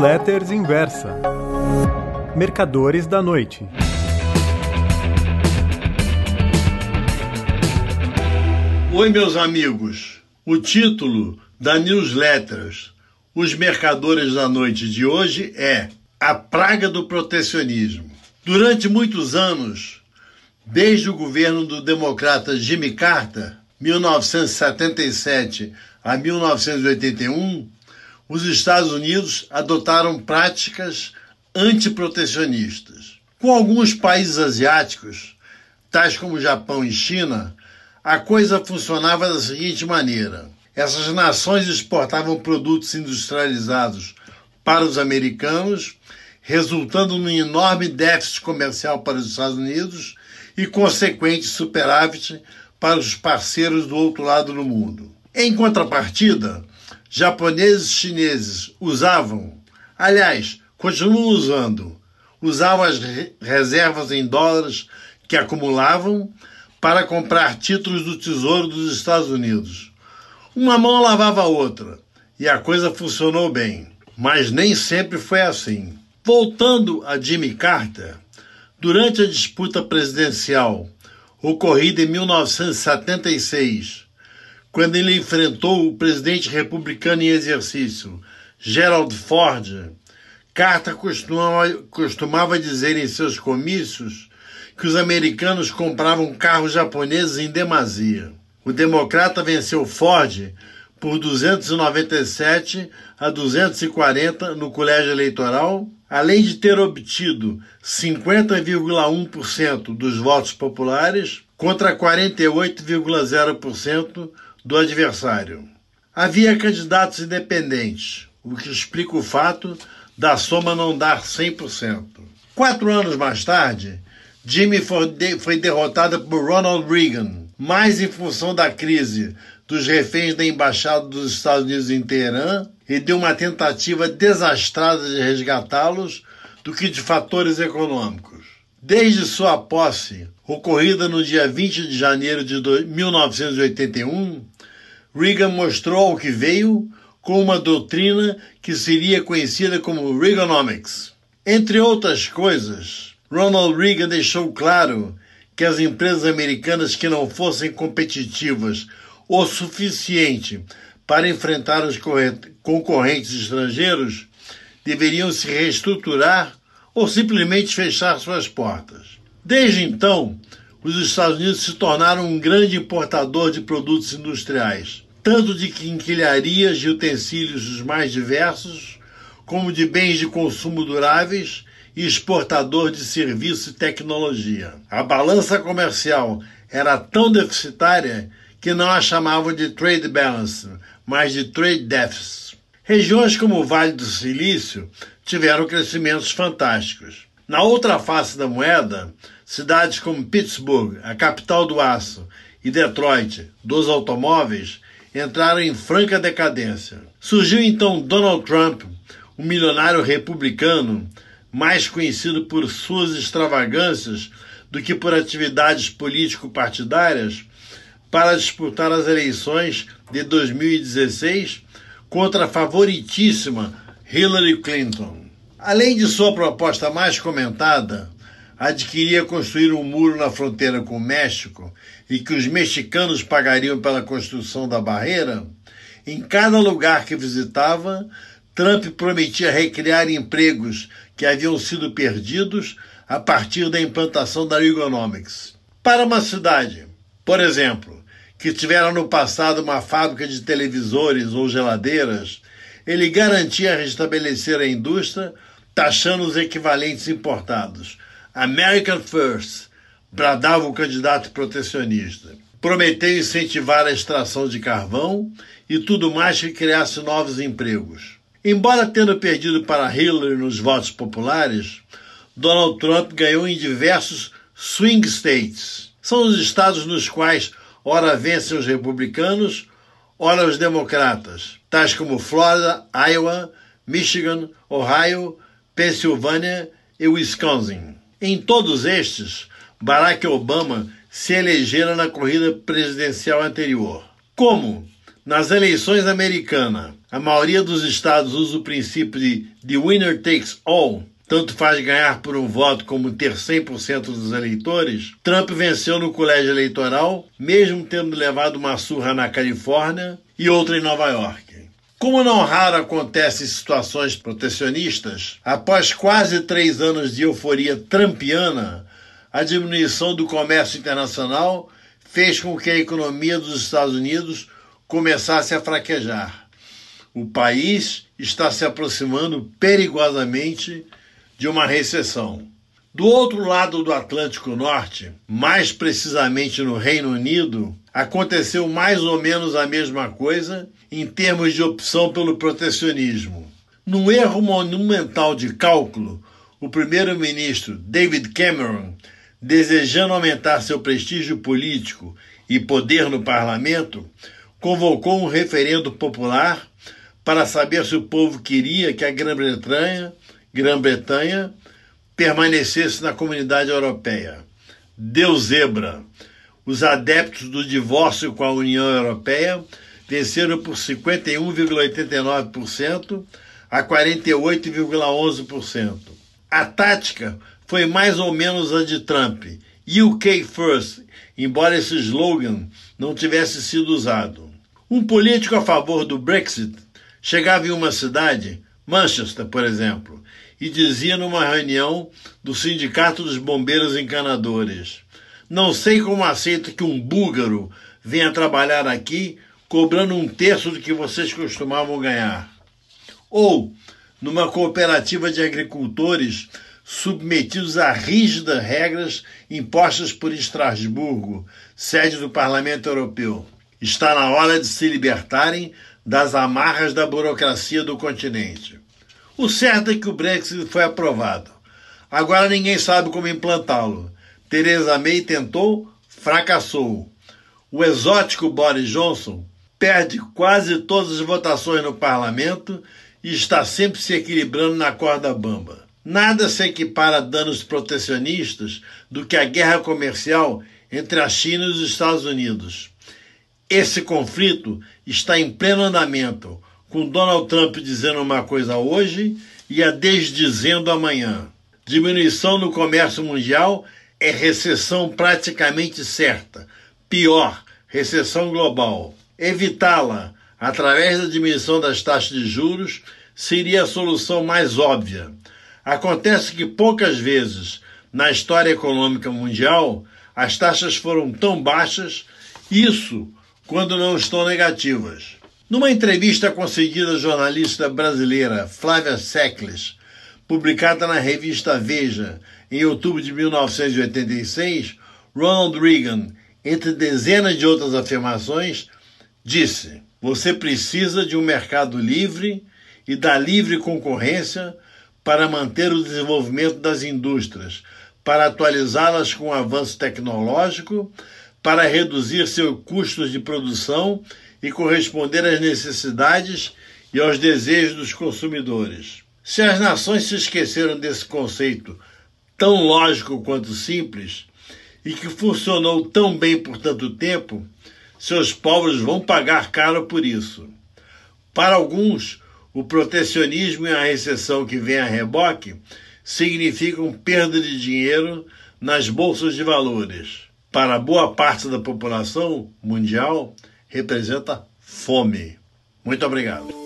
Newsletters Inversa. Mercadores da Noite. Oi, meus amigos. O título da Newsletters Os Mercadores da Noite de hoje é A Praga do Protecionismo. Durante muitos anos, desde o governo do democrata Jimmy Carter, 1977 a 1981, os Estados Unidos adotaram práticas antiprotecionistas. Com alguns países asiáticos, tais como Japão e China, a coisa funcionava da seguinte maneira: essas nações exportavam produtos industrializados para os americanos, resultando num enorme déficit comercial para os Estados Unidos e consequente superávit para os parceiros do outro lado do mundo. Em contrapartida, japoneses e chineses usavam, aliás, continuam usando, usavam as reservas em dólares que acumulavam para comprar títulos do Tesouro dos Estados Unidos. Uma mão lavava a outra e a coisa funcionou bem, mas nem sempre foi assim. Voltando a Jimmy Carter, durante a disputa presidencial ocorrida em 1976, quando ele enfrentou o presidente republicano em exercício, Gerald Ford, Carter costumava, costumava dizer em seus comícios que os americanos compravam carros japoneses em demasia. O democrata venceu Ford por 297 a 240 no colégio eleitoral, além de ter obtido 50,1% dos votos populares contra 48,0% do adversário. Havia candidatos independentes, o que explica o fato da soma não dar 100%. Quatro anos mais tarde, Jimmy foi derrotada por Ronald Reagan, mais em função da crise dos reféns da Embaixada dos Estados Unidos em Teherã e de uma tentativa desastrada de resgatá-los do que de fatores econômicos. Desde sua posse, ocorrida no dia 20 de janeiro de 1981, Reagan mostrou ao que veio com uma doutrina que seria conhecida como Reaganomics. Entre outras coisas, Ronald Reagan deixou claro que as empresas americanas que não fossem competitivas o suficiente para enfrentar os concorrentes estrangeiros deveriam se reestruturar ou simplesmente fechar suas portas. Desde então, os Estados Unidos se tornaram um grande importador de produtos industriais, tanto de quinquilharias e utensílios dos mais diversos, como de bens de consumo duráveis e exportador de serviços e tecnologia. A balança comercial era tão deficitária que não a chamavam de trade balance, mas de trade deficit. Regiões como o Vale do Silício tiveram crescimentos fantásticos. Na outra face da moeda, cidades como Pittsburgh, a capital do aço, e Detroit, dos automóveis, entraram em franca decadência. Surgiu então Donald Trump, um milionário republicano, mais conhecido por suas extravagâncias do que por atividades político-partidárias, para disputar as eleições de 2016 contra a favoritíssima Hillary Clinton. Além de sua proposta mais comentada, adquiria construir um muro na fronteira com o México e que os mexicanos pagariam pela construção da barreira, em cada lugar que visitava, Trump prometia recriar empregos que haviam sido perdidos a partir da implantação da Reaganomics. Para uma cidade, por exemplo, que tivera no passado uma fábrica de televisores ou geladeiras, ele garantia restabelecer a indústria, taxando os equivalentes importados. American First, bradava o candidato protecionista. Prometeu incentivar a extração de carvão e tudo mais que criasse novos empregos. Embora tendo perdido para Hillary nos votos populares, Donald Trump ganhou em diversos swing states. São os estados nos quais ora vencem os republicanos, ora os democratas, tais como Flórida, Iowa, Michigan, Ohio, Pensilvânia e Wisconsin. Em todos estes, Barack Obama se elegera na corrida presidencial anterior. Como nas eleições americanas a maioria dos estados usa o princípio de the winner takes all, tanto faz ganhar por um voto como ter 100% dos eleitores, Trump venceu no colégio eleitoral, mesmo tendo levado uma surra na Califórnia e outra em Nova York. Como não raro acontece em situações protecionistas, após quase três anos de euforia trampiana, a diminuição do comércio internacional fez com que a economia dos Estados Unidos começasse a fraquejar. O país está se aproximando perigosamente de uma recessão. Do outro lado do Atlântico Norte, mais precisamente no Reino Unido, aconteceu mais ou menos a mesma coisa em termos de opção pelo protecionismo. Num erro monumental de cálculo, o primeiro-ministro David Cameron, desejando aumentar seu prestígio político e poder no parlamento, convocou um referendo popular para saber se o povo queria que a Grã-Bretanha, Grã-Bretanha permanecesse na comunidade europeia. Deu zebra. Os adeptos do divórcio com a União Europeia venceram por 51,89% a 48,11%. A tática foi mais ou menos a de Trump, UK First, embora esse slogan não tivesse sido usado. Um político a favor do Brexit chegava em uma cidade, Manchester, por exemplo, e dizia numa reunião do Sindicato dos Bombeiros Encanadores: Não sei como aceito que um búlgaro venha trabalhar aqui cobrando um terço do que vocês costumavam ganhar. Ou, numa cooperativa de agricultores submetidos a rígidas regras impostas por Estrasburgo, sede do Parlamento Europeu. Está na hora de se libertarem das amarras da burocracia do continente. O certo é que o Brexit foi aprovado. Agora ninguém sabe como implantá-lo. Theresa May tentou, fracassou. O exótico Boris Johnson perde quase todas as votações no parlamento e está sempre se equilibrando na corda bamba. Nada se equipara a danos protecionistas do que a guerra comercial entre a China e os Estados Unidos. Esse conflito está em pleno andamento, com Donald Trump dizendo uma coisa hoje e a desdizendo amanhã. Diminuição no comércio mundial é recessão praticamente certa. Pior, recessão global. Evitá-la através da diminuição das taxas de juros seria a solução mais óbvia. Acontece que poucas vezes na história econômica mundial as taxas foram tão baixas, isso quando não estão negativas. Numa entrevista concedida à jornalista brasileira Flávia Secles, publicada na revista Veja em outubro de 1986, Ronald Reagan, entre dezenas de outras afirmações, disse: Você precisa de um mercado livre e da livre concorrência para manter o desenvolvimento das indústrias, para atualizá-las com o avanço tecnológico, para reduzir seus custos de produção e corresponder às necessidades e aos desejos dos consumidores. Se as nações se esqueceram desse conceito tão lógico quanto simples e que funcionou tão bem por tanto tempo, seus povos vão pagar caro por isso. Para alguns, o protecionismo e a recessão que vem a reboque significam perda de dinheiro nas bolsas de valores. Para boa parte da população mundial, representa fome. Muito obrigado.